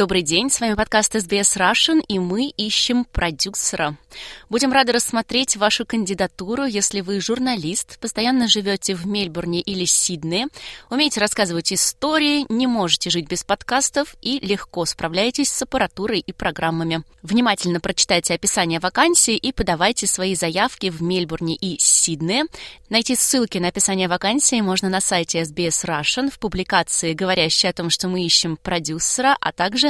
Добрый день, с вами подкаст SBS Russian, и мы ищем продюсера. Будем рады рассмотреть вашу кандидатуру, если вы журналист, постоянно живете в Мельбурне или Сиднее, умеете рассказывать истории, не можете жить без подкастов и легко справляетесь с аппаратурой и программами. Внимательно прочитайте описание вакансии и подавайте свои заявки в Мельбурне и Сиднее. Найти ссылки на описание вакансии можно на сайте SBS Russian в публикации, говорящей о том, что мы ищем продюсера, а также